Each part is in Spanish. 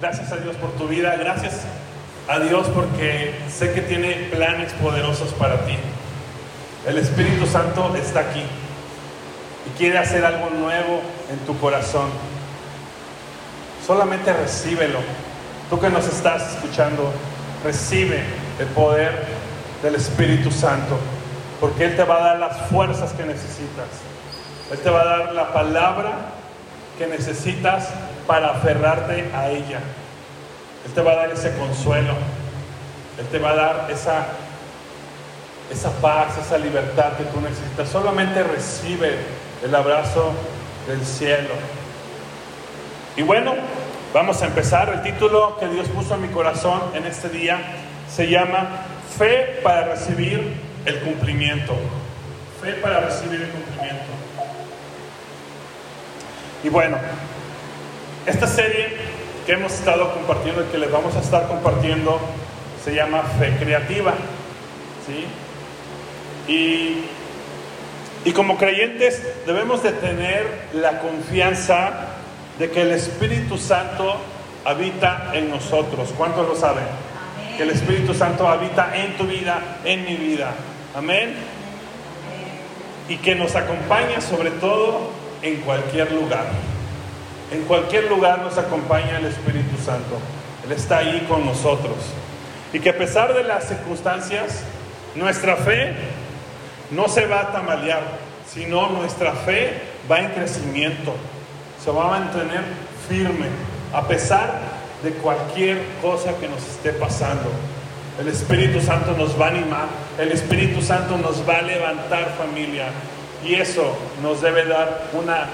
Gracias a Dios por tu vida. Gracias a Dios porque sé que tiene planes poderosos para ti. El Espíritu Santo está aquí y quiere hacer algo nuevo en tu corazón. Solamente recíbelo. Tú que nos estás escuchando, recibe el poder del Espíritu Santo, porque Él te va a dar las fuerzas que necesitas. Él te va a dar la palabra que necesitas para aferrarte a ella. Él te va a dar ese consuelo. Él te va a dar esa, esa paz, esa libertad que tú necesitas. Solamente recibe el abrazo del cielo. Y bueno, vamos a empezar. El título que Dios puso en mi corazón en este día se llama Fe para recibir el cumplimiento. Fe para recibir el cumplimiento. Y bueno, esta serie que hemos estado compartiendo y que les vamos a estar compartiendo se llama Fe Creativa. ¿sí? Y, y como creyentes debemos de tener la confianza de que el Espíritu Santo habita en nosotros. ¿Cuántos lo saben? Que el Espíritu Santo habita en tu vida, en mi vida. Amén. Y que nos acompaña sobre todo en cualquier lugar. En cualquier lugar nos acompaña el Espíritu Santo. Él está ahí con nosotros. Y que a pesar de las circunstancias, nuestra fe no se va a tamalear, sino nuestra fe va en crecimiento. Se va a mantener firme a pesar de cualquier cosa que nos esté pasando. El Espíritu Santo nos va a animar, el Espíritu Santo nos va a levantar familia, y eso nos debe dar una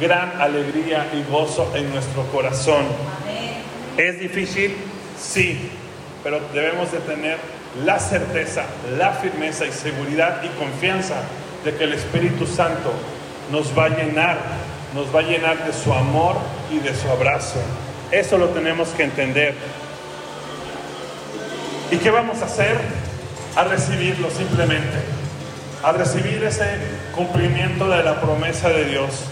gran alegría y gozo en nuestro corazón. ¿Es difícil? Sí, pero debemos de tener la certeza, la firmeza y seguridad y confianza de que el Espíritu Santo nos va a llenar, nos va a llenar de su amor y de su abrazo. Eso lo tenemos que entender. ¿Y qué vamos a hacer? A recibirlo simplemente a recibir ese cumplimiento de la promesa de Dios.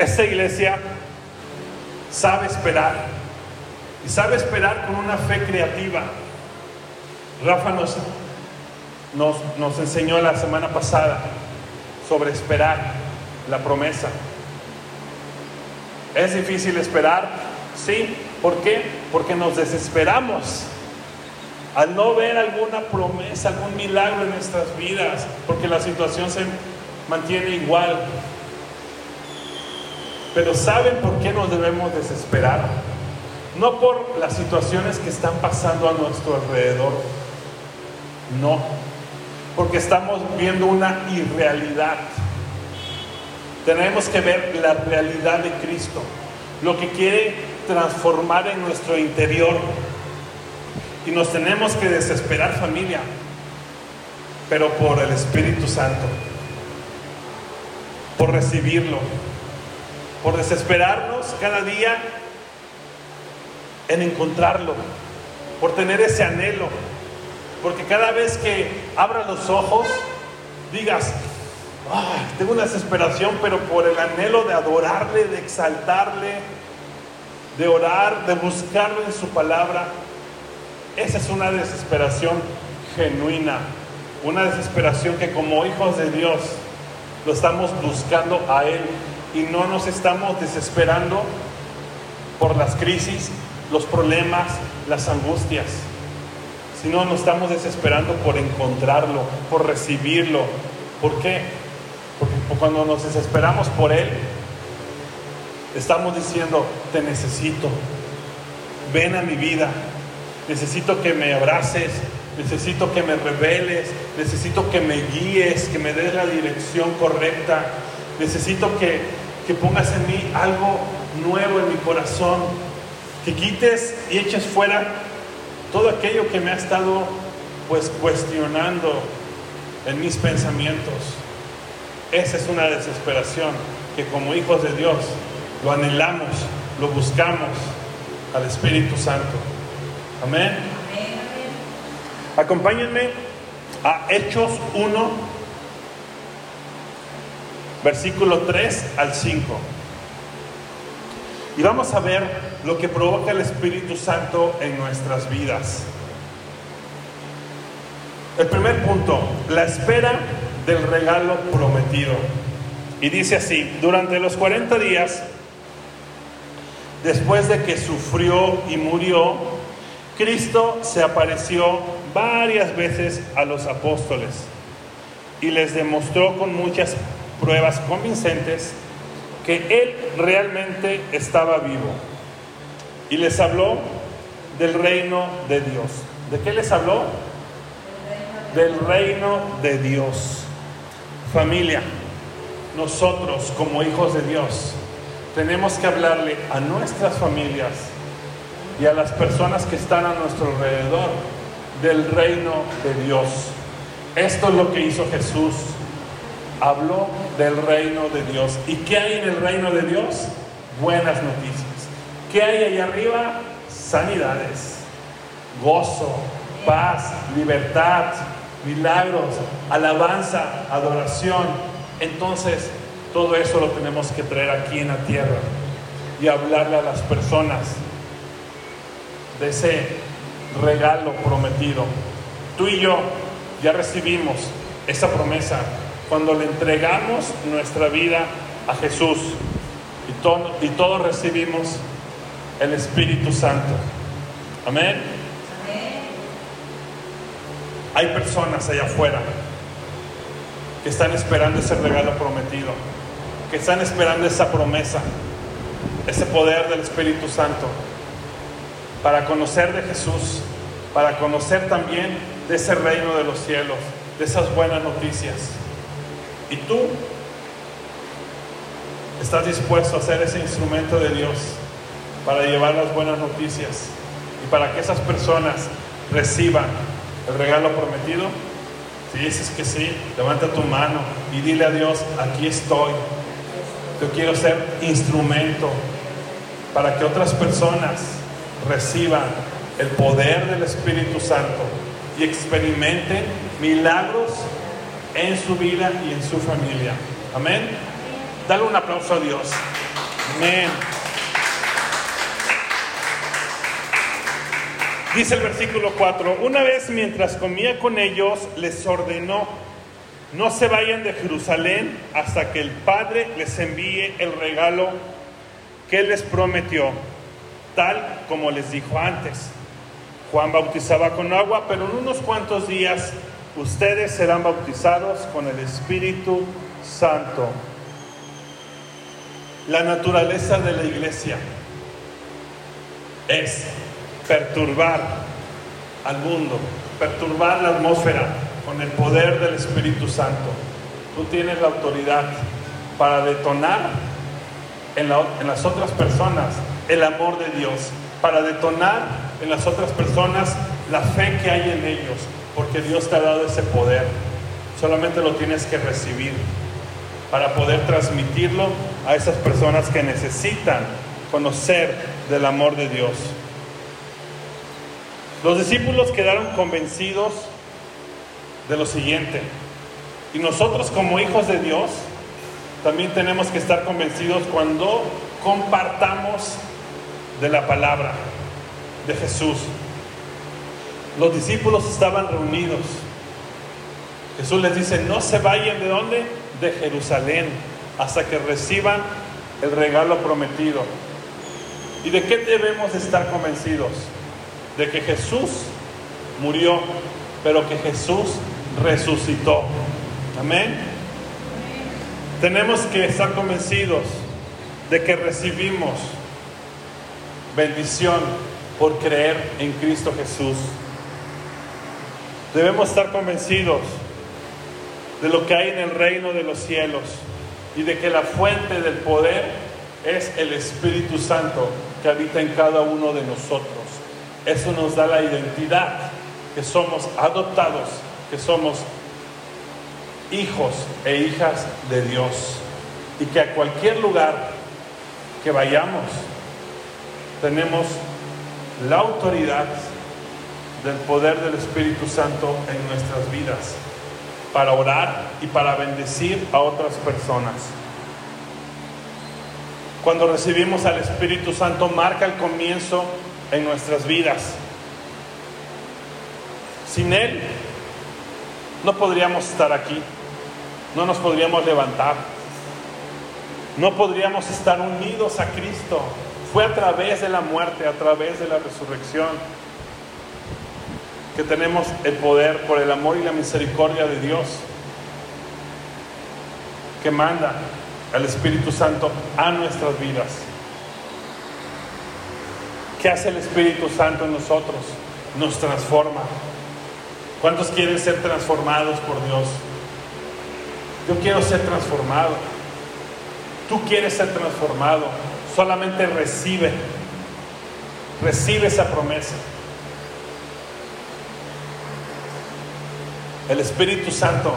Esta iglesia sabe esperar y sabe esperar con una fe creativa. Rafa nos, nos, nos enseñó la semana pasada sobre esperar la promesa. ¿Es difícil esperar? Sí. ¿Por qué? Porque nos desesperamos al no ver alguna promesa, algún milagro en nuestras vidas, porque la situación se mantiene igual. Pero ¿saben por qué nos debemos desesperar? No por las situaciones que están pasando a nuestro alrededor, no, porque estamos viendo una irrealidad. Tenemos que ver la realidad de Cristo, lo que quiere transformar en nuestro interior y nos tenemos que desesperar familia, pero por el Espíritu Santo, por recibirlo, por desesperarnos cada día en encontrarlo, por tener ese anhelo, porque cada vez que abras los ojos, digas, tengo una desesperación, pero por el anhelo de adorarle, de exaltarle, de orar, de buscarlo en su palabra, esa es una desesperación genuina, una desesperación que como hijos de Dios lo estamos buscando a Él y no nos estamos desesperando por las crisis, los problemas, las angustias, sino nos estamos desesperando por encontrarlo, por recibirlo. ¿Por qué? Porque cuando nos desesperamos por Él, estamos diciendo, te necesito, ven a mi vida, necesito que me abraces, necesito que me reveles, necesito que me guíes, que me des la dirección correcta, necesito que, que pongas en mí algo nuevo en mi corazón, que quites y eches fuera todo aquello que me ha estado pues cuestionando en mis pensamientos. Esa es una desesperación que como hijos de Dios lo anhelamos, lo buscamos al Espíritu Santo. Amén. Acompáñenme a Hechos 1, versículo 3 al 5. Y vamos a ver lo que provoca el Espíritu Santo en nuestras vidas. El primer punto, la espera del regalo prometido. Y dice así, durante los 40 días, después de que sufrió y murió, Cristo se apareció varias veces a los apóstoles y les demostró con muchas pruebas convincentes que Él realmente estaba vivo. Y les habló del reino de Dios. ¿De qué les habló? Del reino de Dios. Familia, nosotros como hijos de Dios tenemos que hablarle a nuestras familias y a las personas que están a nuestro alrededor del reino de Dios. Esto es lo que hizo Jesús. Habló del reino de Dios. ¿Y qué hay en el reino de Dios? Buenas noticias. ¿Qué hay ahí arriba? Sanidades, gozo, paz, libertad, milagros, alabanza, adoración. Entonces, todo eso lo tenemos que traer aquí en la tierra y hablarle a las personas de ese regalo prometido. Tú y yo ya recibimos esa promesa cuando le entregamos nuestra vida a Jesús y, y todos recibimos el Espíritu Santo. Amén. Hay personas allá afuera que están esperando ese regalo prometido, que están esperando esa promesa, ese poder del Espíritu Santo, para conocer de Jesús, para conocer también de ese reino de los cielos, de esas buenas noticias. Y tú estás dispuesto a ser ese instrumento de Dios para llevar las buenas noticias y para que esas personas reciban el regalo prometido? Si dices que sí, levanta tu mano y dile a Dios, aquí estoy. Yo quiero ser instrumento para que otras personas reciban el poder del Espíritu Santo y experimenten milagros en su vida y en su familia. Amén. Dale un aplauso a Dios. Amén. Dice el versículo 4, una vez mientras comía con ellos, les ordenó, no se vayan de Jerusalén hasta que el Padre les envíe el regalo que les prometió, tal como les dijo antes. Juan bautizaba con agua, pero en unos cuantos días ustedes serán bautizados con el Espíritu Santo. La naturaleza de la iglesia es perturbar al mundo, perturbar la atmósfera con el poder del Espíritu Santo. Tú tienes la autoridad para detonar en, las otras personas el amor de Dios, para detonar en las otras personas la fe que hay en ellos, porque Dios te ha dado ese poder. Solamente lo tienes que recibir para poder transmitirlo a esas personas que necesitan conocer del amor de Dios. Los discípulos quedaron convencidos de lo siguiente. Y nosotros como hijos de Dios también tenemos que estar convencidos cuando compartamos de la palabra de Jesús. Los discípulos estaban reunidos. Jesús les dice, no se vayan de dónde? De Jerusalén, hasta que reciban el regalo prometido. ¿Y de qué debemos estar convencidos? de que Jesús murió, pero que Jesús resucitó. Amén. Tenemos que estar convencidos de que recibimos bendición por creer en Cristo Jesús. Debemos estar convencidos de lo que hay en el reino de los cielos y de que la fuente del poder es el Espíritu Santo que habita en cada uno de nosotros. Eso nos da la identidad, que somos adoptados, que somos hijos e hijas de Dios. Y que a cualquier lugar que vayamos, tenemos la autoridad del poder del Espíritu Santo en nuestras vidas para orar y para bendecir a otras personas. cuando recibimos al Espíritu Santo, marca el comienzo en nuestras vidas. Sin Él no podríamos estar aquí, no nos podríamos levantar, no podríamos estar unidos a Cristo. Fue a través de la muerte, a través de la resurrección, que tenemos el poder por el amor y la misericordia de Dios, que manda al Espíritu Santo a nuestras vidas. ¿Qué hace el Espíritu Santo en nosotros? Nos transforma. ¿Cuántos quieren ser transformados por Dios? Yo quiero ser transformado. Tú quieres ser transformado. Solamente recibe. Recibe esa promesa. El Espíritu Santo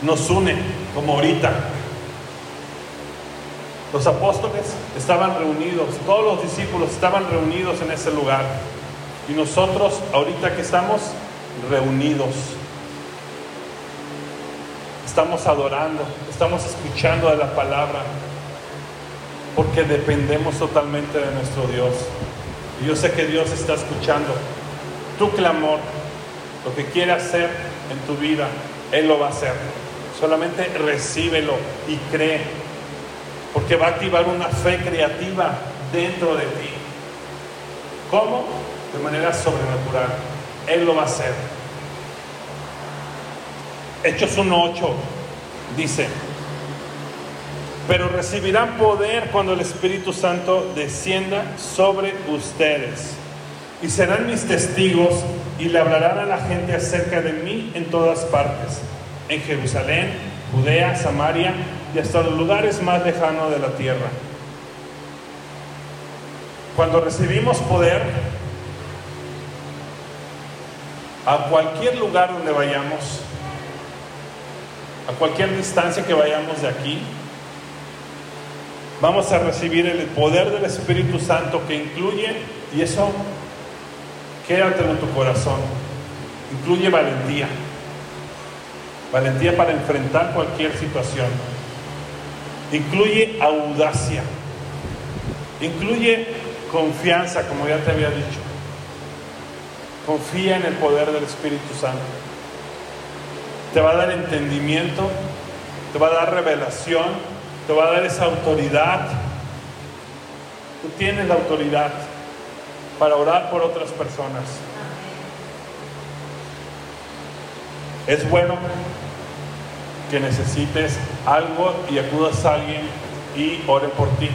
nos une como ahorita. Los apóstoles estaban reunidos, todos los discípulos estaban reunidos en ese lugar. Y nosotros, ahorita que estamos reunidos, estamos adorando, estamos escuchando de la palabra, porque dependemos totalmente de nuestro Dios. Y yo sé que Dios está escuchando tu clamor, lo que quiere hacer en tu vida, Él lo va a hacer. Solamente recíbelo y cree, porque va a activar una fe creativa dentro de ti. ¿Cómo? De manera sobrenatural. Él lo va a hacer. Hechos 1.8 dice, pero recibirán poder cuando el Espíritu Santo descienda sobre ustedes. Y serán mis testigos y le hablarán a la gente acerca de mí en todas partes, en Jerusalén, Judea, Samaria y hasta los lugares más lejanos de la tierra. Cuando recibimos poder, a cualquier lugar donde vayamos, a cualquier distancia que vayamos de aquí, vamos a recibir el poder del Espíritu Santo que incluye, y eso quédatelo en tu corazón, incluye valentía, valentía para enfrentar cualquier situación, incluye audacia, incluye confianza, como ya te había dicho, confía en el poder del Espíritu Santo, te va a dar entendimiento, te va a dar revelación, te va a dar esa autoridad. Tú tienes la autoridad para orar por otras personas. Es bueno que necesites algo y acudas a alguien y ore por ti.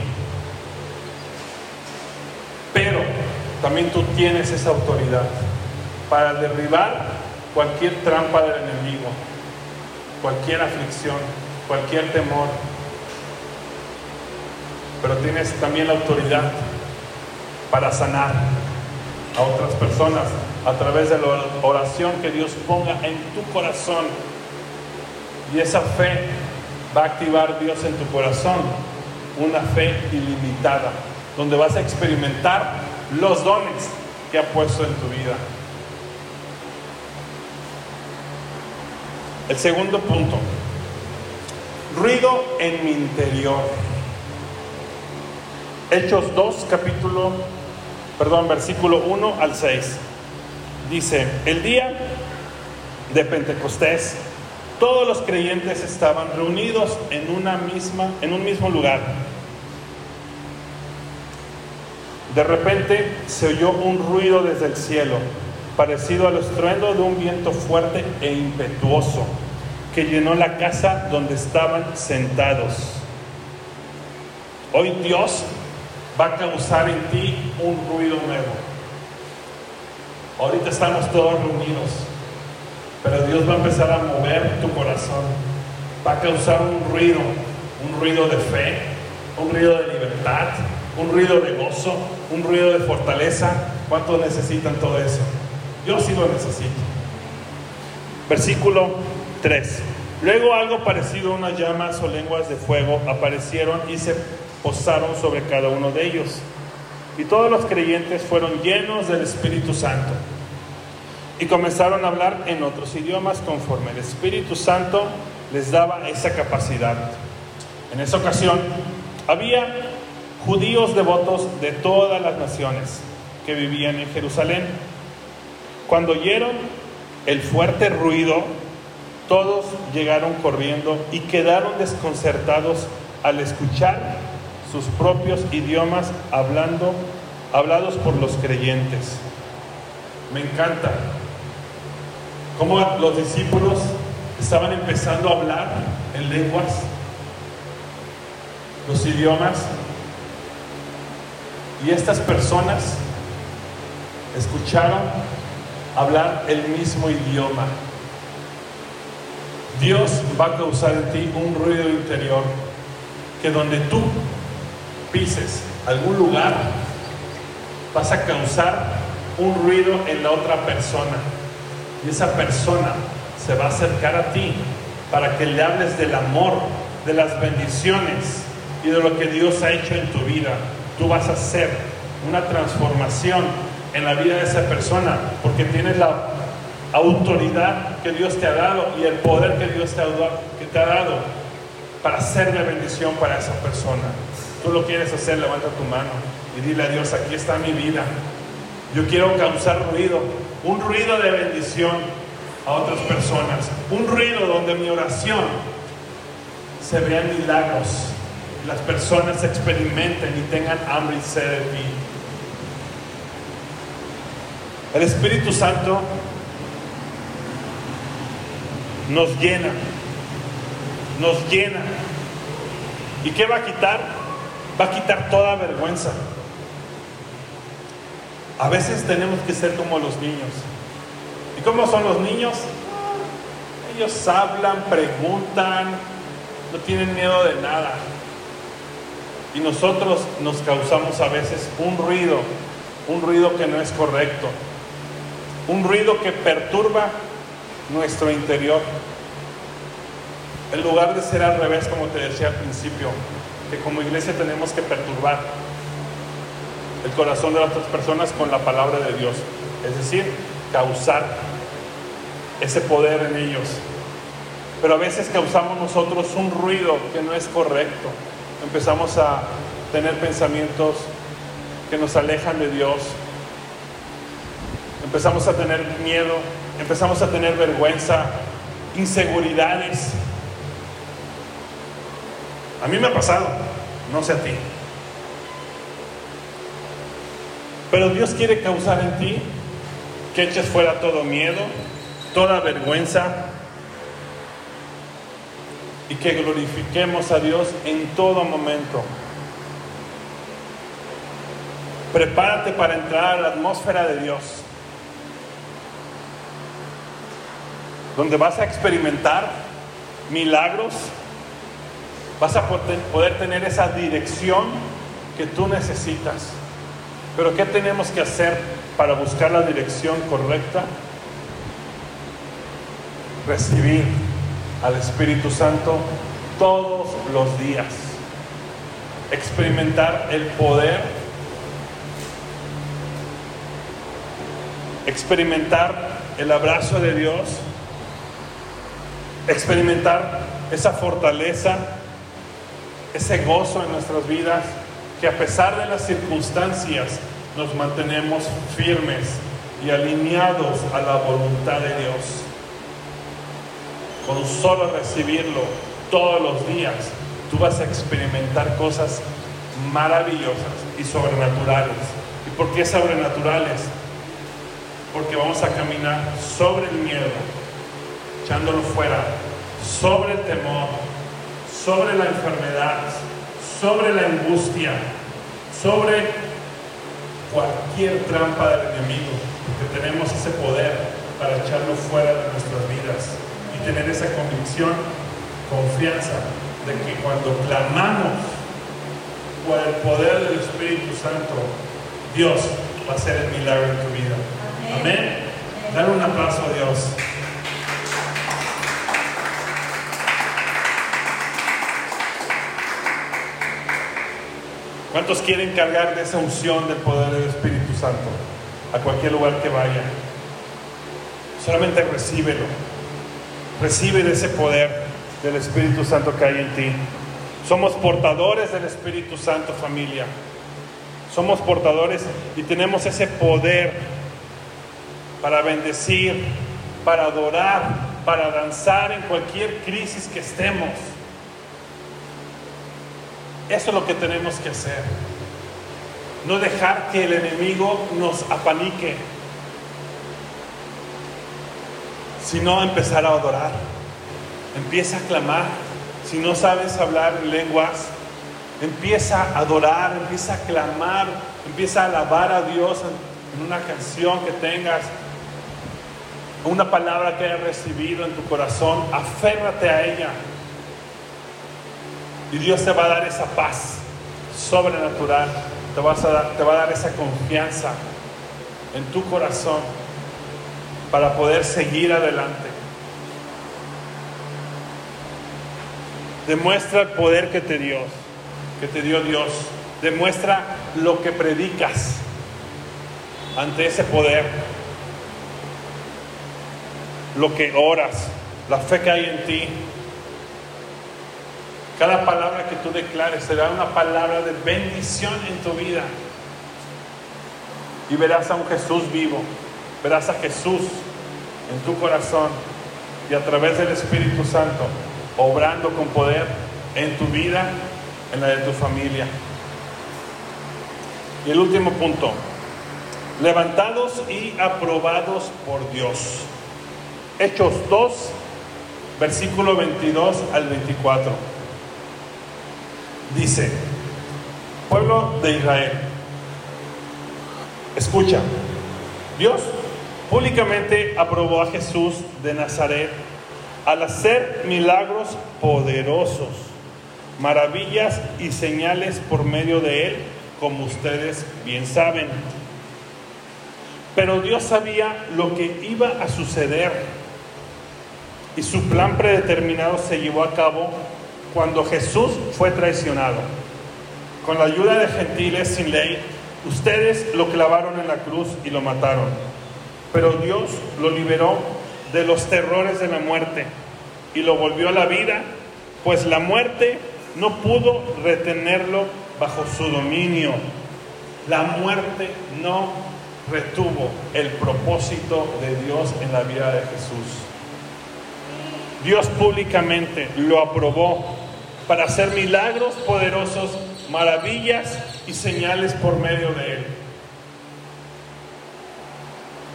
Pero también tú tienes esa autoridad para derribar cualquier trampa del enemigo, cualquier aflicción, cualquier temor. Pero tienes también la autoridad para sanar a otras personas a través de la oración que Dios ponga en tu corazón. Y esa fe va a activar Dios en tu corazón, una fe ilimitada, donde vas a experimentar los dones que ha puesto en tu vida. El segundo punto, ruido en mi interior. Hechos 2, capítulo, perdón, versículo 1 al 6. Dice, el día de Pentecostés, todos los creyentes estaban reunidos en una misma, en un mismo lugar. De repente se oyó un ruido desde el cielo, parecido al estruendo de un viento fuerte e impetuoso, que llenó la casa donde estaban sentados. Hoy Dios va a causar en ti un ruido nuevo. Ahorita estamos todos reunidos, pero Dios va a empezar a mover tu corazón. Va a causar un ruido, un ruido de fe, un ruido de libertad, un ruido de gozo, un ruido de fortaleza. ¿Cuántos necesitan todo eso? Yo sí lo necesito. Versículo 3. Luego algo parecido a unas llamas o lenguas de fuego aparecieron y se posaron sobre cada uno de ellos. Y todos los creyentes fueron llenos del Espíritu Santo y comenzaron a hablar en otros idiomas conforme el Espíritu Santo les daba esa capacidad. En esa ocasión había judíos devotos de todas las naciones que vivían en Jerusalén. Cuando oyeron el fuerte ruido, todos llegaron corriendo y quedaron desconcertados al escuchar sus propios idiomas hablando, hablados por los creyentes. Me encanta cómo los discípulos estaban empezando a hablar en lenguas, los idiomas, y estas personas escucharon hablar el mismo idioma. Dios va a causar en ti un ruido interior que donde tú pises algún lugar, vas a causar un ruido en la otra persona. Y esa persona se va a acercar a ti para que le hables del amor, de las bendiciones y de lo que Dios ha hecho en tu vida. Tú vas a hacer una transformación en la vida de esa persona porque tienes la autoridad que Dios te ha dado y el poder que Dios te ha dado, para ser de bendición para esa persona. Tú lo quieres hacer, levanta tu mano y dile a Dios, aquí está mi vida. Yo quiero causar ruido, un ruido de bendición a otras personas, un ruido donde mi oración se vean milagros, las personas experimenten y tengan hambre y sed de ti. El Espíritu Santo nos llena, nos llena. ¿Y qué va a quitar? Va a quitar toda vergüenza. A veces tenemos que ser como los niños. ¿Y cómo son los niños? Ellos hablan, preguntan, no tienen miedo de nada. Y nosotros nos causamos a veces un ruido, un ruido que no es correcto, un ruido que perturba nuestro interior. En lugar de ser al revés, como te decía al principio, que como iglesia tenemos que perturbar el corazón de las otras personas con la palabra de Dios. Es decir, causar ese poder en ellos. Pero a veces causamos nosotros un ruido que no es correcto. Empezamos a tener pensamientos que nos alejan de Dios. Empezamos a tener miedo, empezamos a tener vergüenza, inseguridades. A mí me ha pasado, no sé a ti. Pero Dios quiere causar en ti que eches fuera todo miedo, toda vergüenza y que glorifiquemos a Dios en todo momento. Prepárate para entrar a la atmósfera de Dios, donde vas a experimentar milagros, vas a poder tener esa dirección que tú necesitas. Pero ¿qué tenemos que hacer para buscar la dirección correcta? Recibir al Espíritu Santo todos los días. Experimentar el poder. Experimentar el abrazo de Dios. Experimentar esa fortaleza, ese gozo en nuestras vidas que a pesar de las circunstancias nos mantenemos firmes y alineados a la voluntad de Dios. Con solo recibirlo todos los días, tú vas a experimentar cosas maravillosas y sobrenaturales. ¿Y por qué sobrenaturales? Porque vamos a caminar sobre el miedo, echándolo fuera, sobre el temor, sobre la enfermedad, sobre la angustia, sobre cualquier trampa del enemigo, porque tenemos ese poder para echarlo fuera de nuestras vidas y tener esa convicción, confianza de que cuando clamamos por el poder del Espíritu Santo, Dios va a hacer el milagro en tu vida. Amén. Dar un aplauso a Dios. ¿Cuántos quieren cargar de esa unción del poder del Espíritu Santo a cualquier lugar que vaya? Solamente recíbelo. Recibe de ese poder del Espíritu Santo que hay en ti. Somos portadores del Espíritu Santo, familia. Somos portadores y tenemos ese poder para bendecir, para adorar, para danzar en cualquier crisis que estemos. Eso es lo que tenemos que hacer. No dejar que el enemigo nos apanique, sino empezar a adorar. Empieza a clamar. Si no sabes hablar lenguas, empieza a adorar, empieza a clamar, empieza a alabar a Dios en una canción que tengas, una palabra que hayas recibido en tu corazón, aférrate a ella. Y Dios te va a dar esa paz sobrenatural, te, vas a te va a dar esa confianza en tu corazón para poder seguir adelante. Demuestra el poder que te dio, que te dio Dios. Demuestra lo que predicas ante ese poder. Lo que oras, la fe que hay en ti. Cada palabra que tú declares será una palabra de bendición en tu vida. Y verás a un Jesús vivo. Verás a Jesús en tu corazón y a través del Espíritu Santo obrando con poder en tu vida, en la de tu familia. Y el último punto, levantados y aprobados por Dios. Hechos 2, versículo 22 al 24. Dice, pueblo de Israel, escucha, Dios públicamente aprobó a Jesús de Nazaret al hacer milagros poderosos, maravillas y señales por medio de él, como ustedes bien saben. Pero Dios sabía lo que iba a suceder y su plan predeterminado se llevó a cabo cuando Jesús fue traicionado. Con la ayuda de gentiles sin ley, ustedes lo clavaron en la cruz y lo mataron. Pero Dios lo liberó de los terrores de la muerte y lo volvió a la vida, pues la muerte no pudo retenerlo bajo su dominio. La muerte no retuvo el propósito de Dios en la vida de Jesús. Dios públicamente lo aprobó para hacer milagros poderosos, maravillas y señales por medio de él.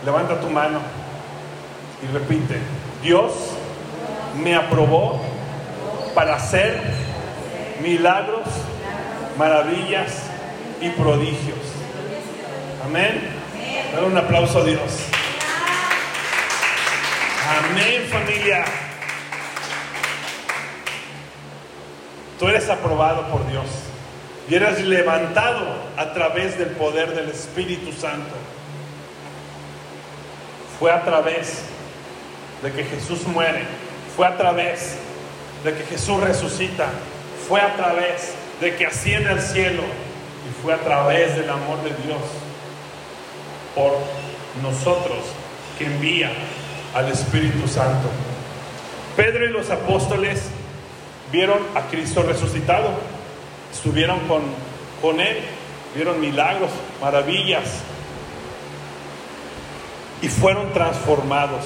Levanta tu mano y repite, Dios me aprobó para hacer milagros, maravillas y prodigios. Amén. Dar un aplauso a Dios. Amén familia. Tú eres aprobado por Dios y eres levantado a través del poder del Espíritu Santo. Fue a través de que Jesús muere, fue a través de que Jesús resucita, fue a través de que asciende al cielo y fue a través del amor de Dios por nosotros que envía al Espíritu Santo. Pedro y los apóstoles vieron a Cristo resucitado, estuvieron con, con Él, vieron milagros, maravillas, y fueron transformados.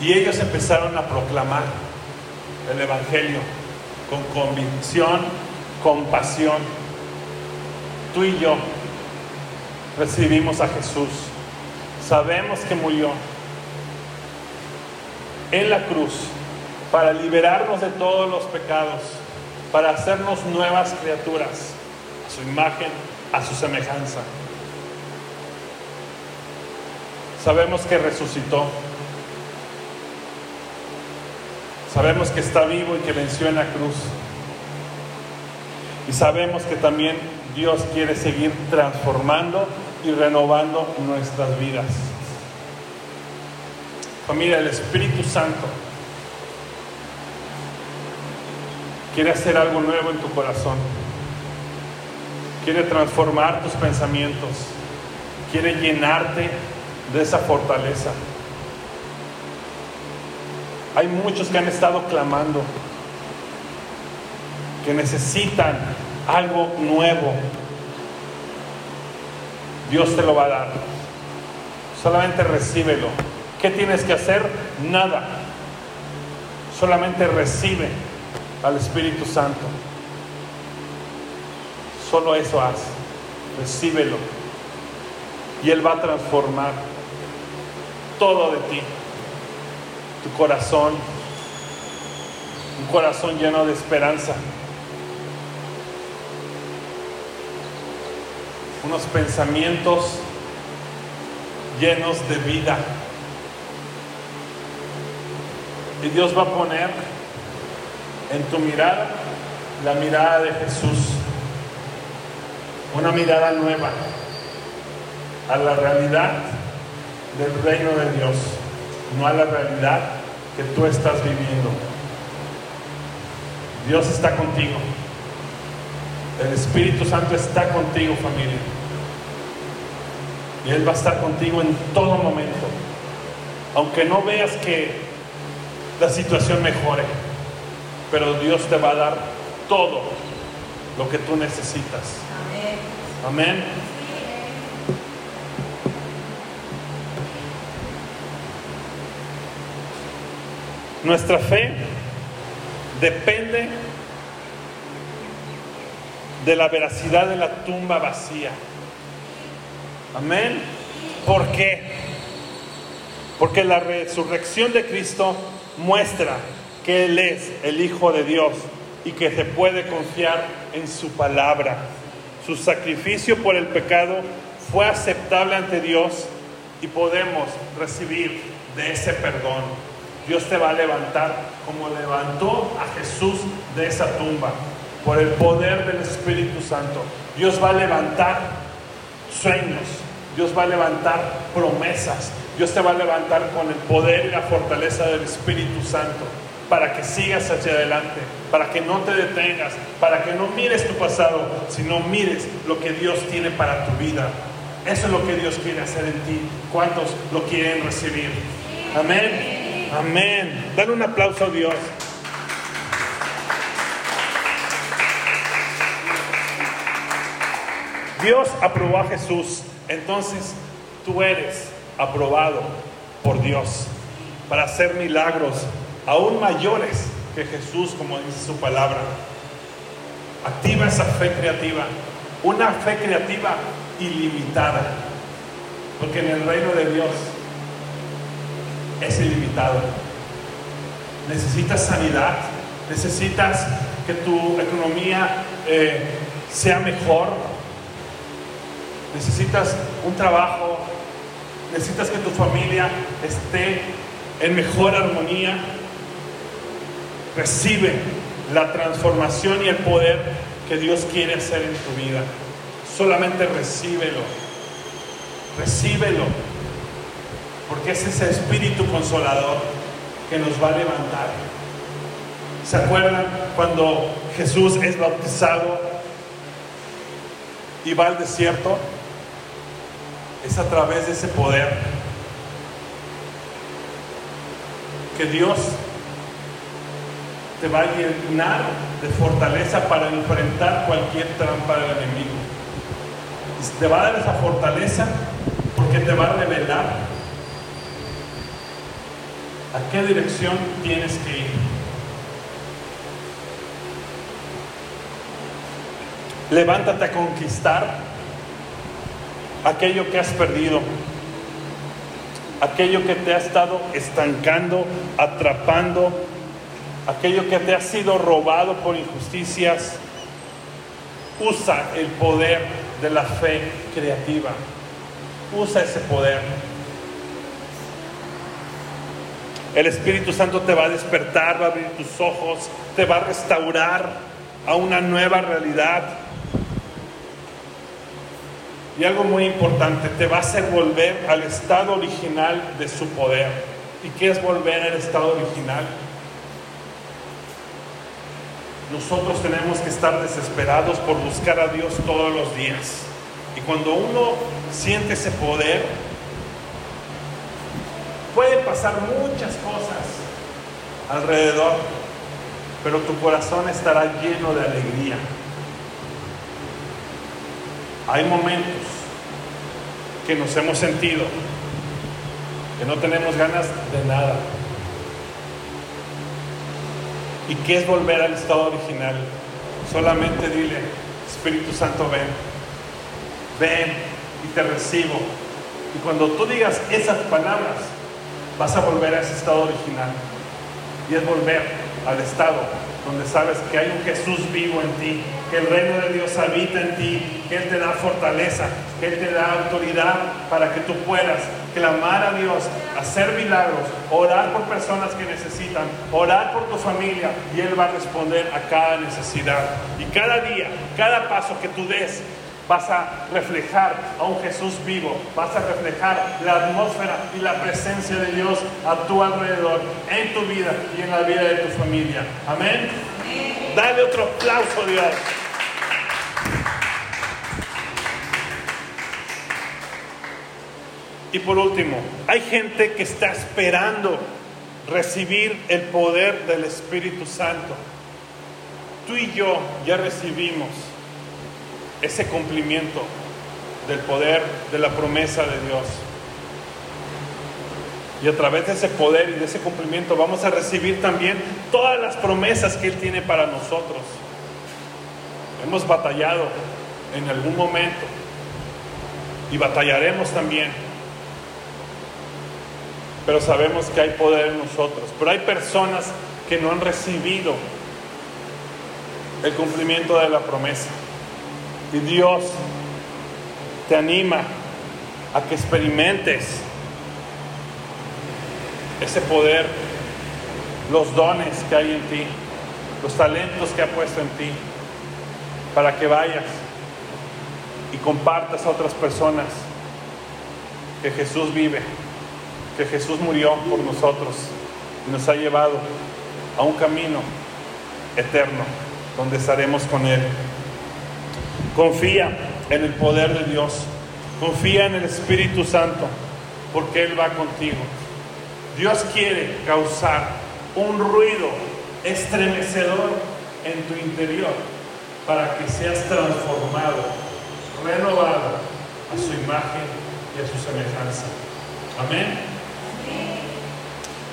Y ellos empezaron a proclamar el Evangelio con convicción, con pasión. Tú y yo recibimos a Jesús. Sabemos que murió en la cruz para liberarnos de todos los pecados, para hacernos nuevas criaturas, a su imagen, a su semejanza. Sabemos que resucitó. Sabemos que está vivo y que venció en la cruz. Y sabemos que también Dios quiere seguir transformando y renovando nuestras vidas. Familia, el Espíritu Santo quiere hacer algo nuevo en tu corazón. Quiere transformar tus pensamientos. Quiere llenarte de esa fortaleza. Hay muchos que han estado clamando, que necesitan algo nuevo. Dios te lo va a dar. Solamente recíbelo. ¿Qué tienes que hacer? Nada. Solamente recibe al Espíritu Santo. Solo eso haz. Recíbelo. Y Él va a transformar todo de ti. Tu corazón. Un corazón lleno de esperanza. Unos pensamientos llenos de vida. Y Dios va a poner en tu mirada la mirada de Jesús. Una mirada nueva a la realidad del reino de Dios, no a la realidad que tú estás viviendo. Dios está contigo. El Espíritu Santo está contigo, familia. Y Él va a estar contigo en todo momento. Aunque no veas que la situación mejore, pero Dios te va a dar todo lo que tú necesitas. Amén. Nuestra fe depende de la veracidad de la tumba vacía. Amén. ¿Por qué? Porque la resurrección de Cristo muestra que Él es el Hijo de Dios y que se puede confiar en su palabra. Su sacrificio por el pecado fue aceptable ante Dios y podemos recibir de ese perdón. Dios te va a levantar como levantó a Jesús de esa tumba por el poder del Espíritu Santo. Dios va a levantar sueños, Dios va a levantar promesas, Dios te va a levantar con el poder y la fortaleza del Espíritu Santo para que sigas hacia adelante, para que no te detengas, para que no mires tu pasado, sino mires lo que Dios tiene para tu vida. Eso es lo que Dios quiere hacer en ti. ¿Cuántos lo quieren recibir? Amén. Amén. Dale un aplauso a Dios. Dios aprobó a Jesús, entonces tú eres aprobado por Dios para hacer milagros aún mayores que Jesús, como dice su palabra. Activa esa fe creativa, una fe creativa ilimitada, porque en el reino de Dios es ilimitado. Necesitas sanidad, necesitas que tu economía eh, sea mejor, necesitas un trabajo, necesitas que tu familia esté en mejor armonía. Recibe la transformación y el poder que Dios quiere hacer en tu vida. Solamente recíbelo. Recíbelo. Porque es ese espíritu consolador que nos va a levantar. ¿Se acuerdan cuando Jesús es bautizado y va al desierto? Es a través de ese poder que Dios te va a llenar de fortaleza para enfrentar cualquier trampa del enemigo. Y te va a dar esa fortaleza porque te va a revelar a qué dirección tienes que ir. Levántate a conquistar aquello que has perdido, aquello que te ha estado estancando, atrapando, aquello que te ha sido robado por injusticias. Usa el poder de la fe creativa. Usa ese poder. El Espíritu Santo te va a despertar, va a abrir tus ojos, te va a restaurar a una nueva realidad. Y algo muy importante, te va a hacer volver al estado original de su poder. ¿Y qué es volver al estado original? Nosotros tenemos que estar desesperados por buscar a Dios todos los días. Y cuando uno siente ese poder, puede pasar muchas cosas alrededor, pero tu corazón estará lleno de alegría. Hay momentos que nos hemos sentido que no tenemos ganas de nada. ¿Y qué es volver al estado original? Solamente dile, Espíritu Santo, ven, ven y te recibo. Y cuando tú digas esas palabras, vas a volver a ese estado original. Y es volver al estado donde sabes que hay un Jesús vivo en ti, que el reino de Dios habita en ti, que Él te da fortaleza, que Él te da autoridad para que tú puedas clamar a Dios, hacer milagros, orar por personas que necesitan, orar por tu familia y Él va a responder a cada necesidad. Y cada día, cada paso que tú des, vas a reflejar a un Jesús vivo, vas a reflejar la atmósfera y la presencia de Dios a tu alrededor, en tu vida y en la vida de tu familia. Amén. Dale otro aplauso a Dios. Y por último, hay gente que está esperando recibir el poder del Espíritu Santo. Tú y yo ya recibimos ese cumplimiento del poder de la promesa de Dios. Y a través de ese poder y de ese cumplimiento vamos a recibir también todas las promesas que Él tiene para nosotros. Hemos batallado en algún momento y batallaremos también. Pero sabemos que hay poder en nosotros. Pero hay personas que no han recibido el cumplimiento de la promesa. Y Dios te anima a que experimentes ese poder, los dones que hay en ti, los talentos que ha puesto en ti, para que vayas y compartas a otras personas que Jesús vive, que Jesús murió por nosotros y nos ha llevado a un camino eterno donde estaremos con Él. Confía en el poder de Dios. Confía en el Espíritu Santo, porque Él va contigo. Dios quiere causar un ruido estremecedor en tu interior para que seas transformado, renovado a su imagen y a su semejanza. Amén.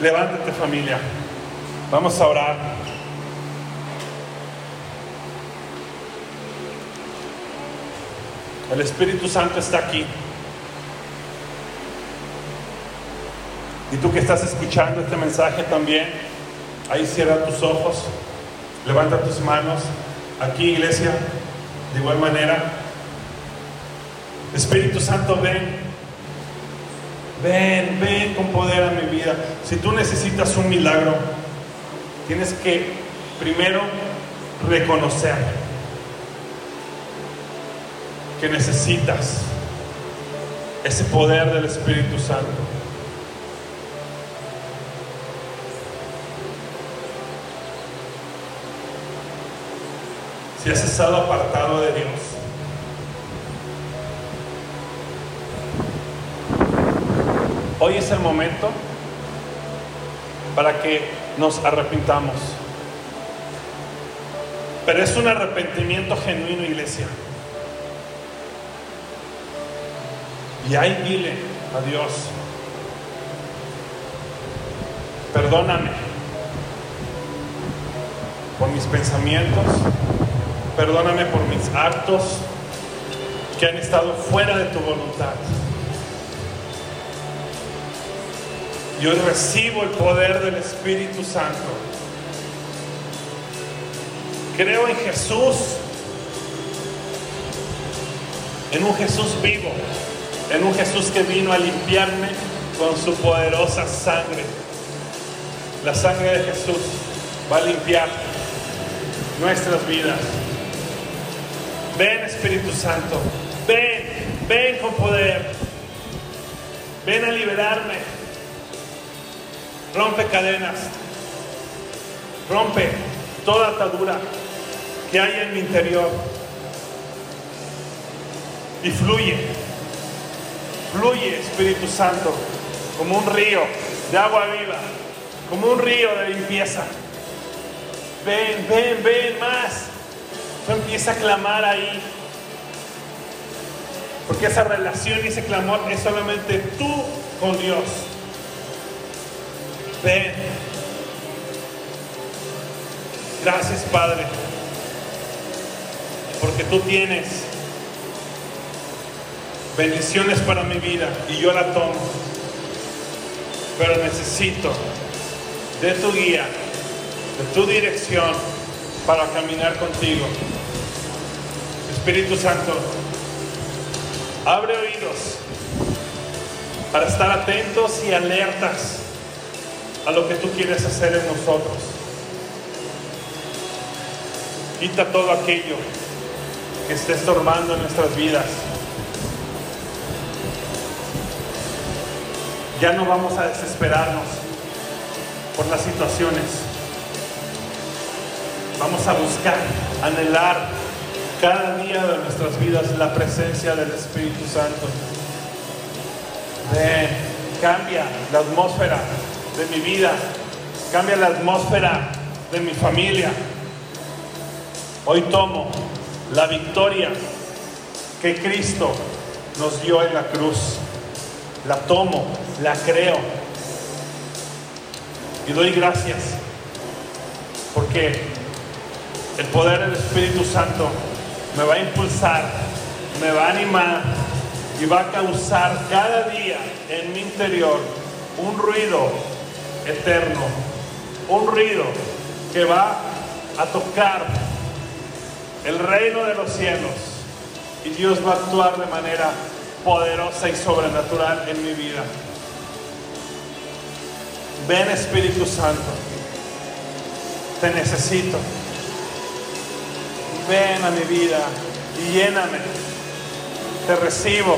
Levántate familia. Vamos a orar. El Espíritu Santo está aquí. Y tú que estás escuchando este mensaje también, ahí cierra tus ojos, levanta tus manos. Aquí, iglesia, de igual manera. Espíritu Santo, ven. Ven, ven con poder a mi vida. Si tú necesitas un milagro, tienes que primero reconocer que necesitas ese poder del Espíritu Santo. Si has estado apartado de Dios, hoy es el momento para que nos arrepintamos. Pero es un arrepentimiento genuino, iglesia. Y ahí dile a Dios, perdóname por mis pensamientos, perdóname por mis actos que han estado fuera de tu voluntad. Yo recibo el poder del Espíritu Santo. Creo en Jesús, en un Jesús vivo en un Jesús que vino a limpiarme con su poderosa sangre. La sangre de Jesús va a limpiar nuestras vidas. Ven Espíritu Santo, ven, ven con poder, ven a liberarme. Rompe cadenas, rompe toda atadura que hay en mi interior y fluye Fluye, Espíritu Santo, como un río de agua viva, como un río de limpieza. Ven, ven, ven más. Tú empieza a clamar ahí. Porque esa relación y ese clamor es solamente tú con Dios. Ven. Gracias, Padre. Porque tú tienes bendiciones para mi vida y yo la tomo. Pero necesito de tu guía, de tu dirección para caminar contigo. Espíritu Santo, abre oídos para estar atentos y alertas a lo que tú quieres hacer en nosotros. Quita todo aquello que esté estorbando en nuestras vidas. Ya no vamos a desesperarnos por las situaciones. Vamos a buscar, anhelar cada día de nuestras vidas la presencia del Espíritu Santo. Ven, cambia la atmósfera de mi vida, cambia la atmósfera de mi familia. Hoy tomo la victoria que Cristo nos dio en la cruz. La tomo, la creo. Y doy gracias porque el poder del Espíritu Santo me va a impulsar, me va a animar y va a causar cada día en mi interior un ruido eterno, un ruido que va a tocar el reino de los cielos y Dios va a actuar de manera poderosa y sobrenatural en mi vida. Ven Espíritu Santo, te necesito ven a mi vida y lléname. Te recibo,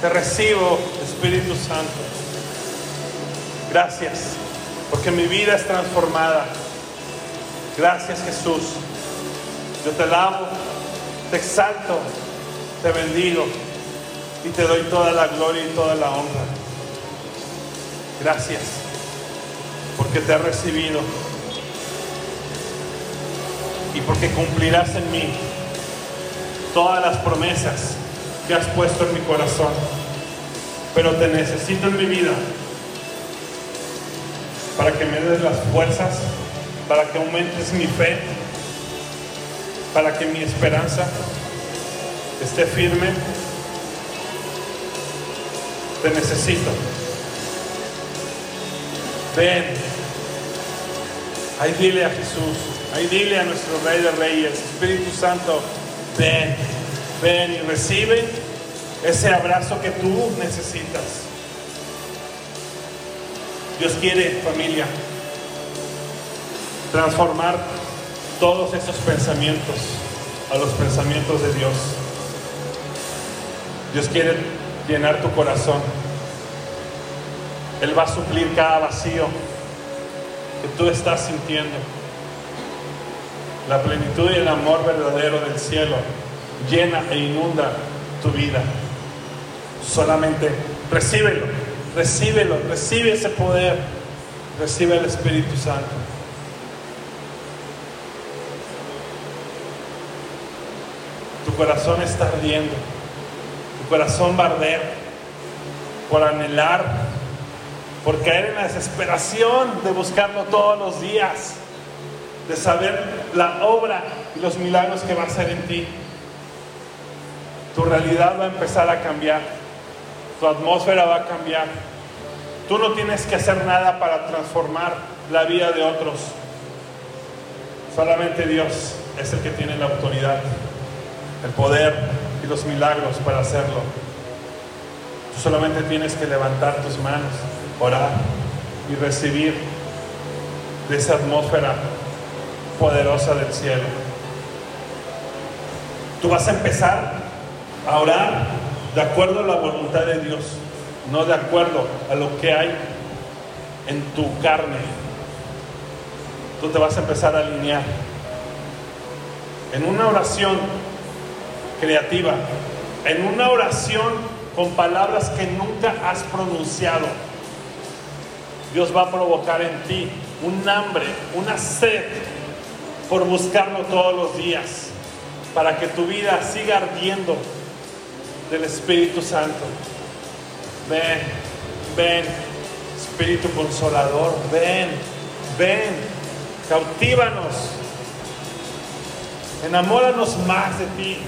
te recibo, Espíritu Santo. Gracias, porque mi vida es transformada. Gracias Jesús. Yo te alabo, te exalto, te bendigo y te doy toda la gloria y toda la honra. Gracias, porque te he recibido y porque cumplirás en mí todas las promesas que has puesto en mi corazón. Pero te necesito en mi vida para que me des las fuerzas, para que aumentes mi fe, para que mi esperanza esté firme. Te necesito. Ven. Ahí dile a Jesús, Ahí dile a nuestro Rey de Reyes, Espíritu Santo, ven, ven y recibe ese abrazo que tú necesitas. Dios quiere, familia, transformar todos esos pensamientos a los pensamientos de Dios. Dios quiere llenar tu corazón. Él va a suplir cada vacío que tú estás sintiendo. La plenitud y el amor verdadero del cielo llena e inunda tu vida. Solamente recíbelo, recíbelo, recibe ese poder, recibe el Espíritu Santo. Tu corazón está ardiendo, tu corazón va a arder por anhelar, por caer en la desesperación de buscarlo todos los días de saber la obra y los milagros que va a hacer en ti. Tu realidad va a empezar a cambiar, tu atmósfera va a cambiar. Tú no tienes que hacer nada para transformar la vida de otros. Solamente Dios es el que tiene la autoridad, el poder y los milagros para hacerlo. Tú solamente tienes que levantar tus manos, orar y recibir de esa atmósfera poderosa del cielo. Tú vas a empezar a orar de acuerdo a la voluntad de Dios, no de acuerdo a lo que hay en tu carne. Tú te vas a empezar a alinear en una oración creativa, en una oración con palabras que nunca has pronunciado. Dios va a provocar en ti un hambre, una sed por buscarlo todos los días, para que tu vida siga ardiendo del Espíritu Santo. Ven, ven, Espíritu Consolador, ven, ven, cautívanos, enamóranos más de ti.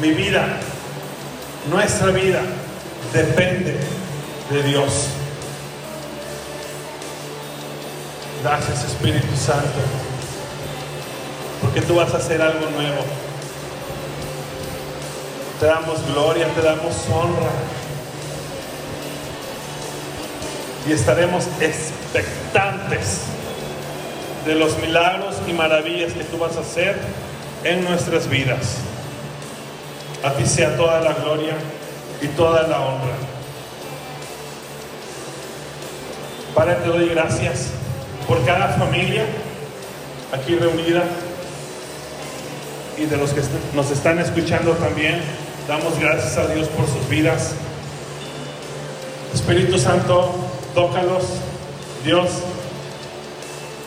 Mi vida, nuestra vida, depende de Dios. Gracias Espíritu Santo, porque tú vas a hacer algo nuevo. Te damos gloria, te damos honra. Y estaremos expectantes de los milagros y maravillas que tú vas a hacer en nuestras vidas. A ti sea toda la gloria y toda la honra. Padre, te doy gracias por cada familia aquí reunida y de los que nos están escuchando también. Damos gracias a Dios por sus vidas. Espíritu Santo, tócalos. Dios,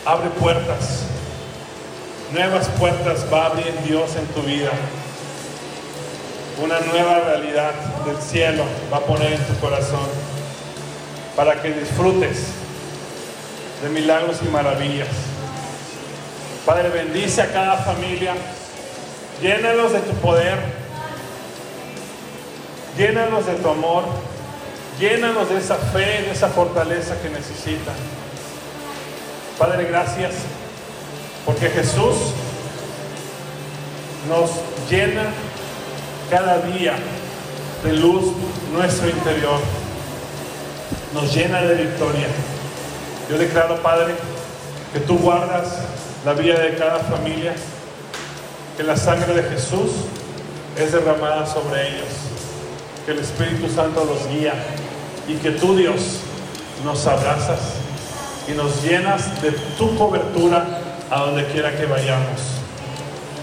abre puertas. Nuevas puertas va a abrir Dios en tu vida. Una nueva realidad del cielo va a poner en tu corazón para que disfrutes de milagros y maravillas. Padre, bendice a cada familia. Llénalos de tu poder. Llénalos de tu amor. Llénalos de esa fe, de esa fortaleza que necesitan. Padre, gracias porque Jesús nos llena cada día de luz nuestro interior. Nos llena de victoria. Yo declaro, Padre, que tú guardas la vida de cada familia, que la sangre de Jesús es derramada sobre ellos, que el Espíritu Santo los guía y que tú, Dios, nos abrazas y nos llenas de tu cobertura a donde quiera que vayamos.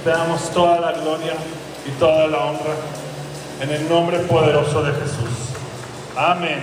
Te damos toda la gloria y toda la honra en el nombre poderoso de Jesús. Amén.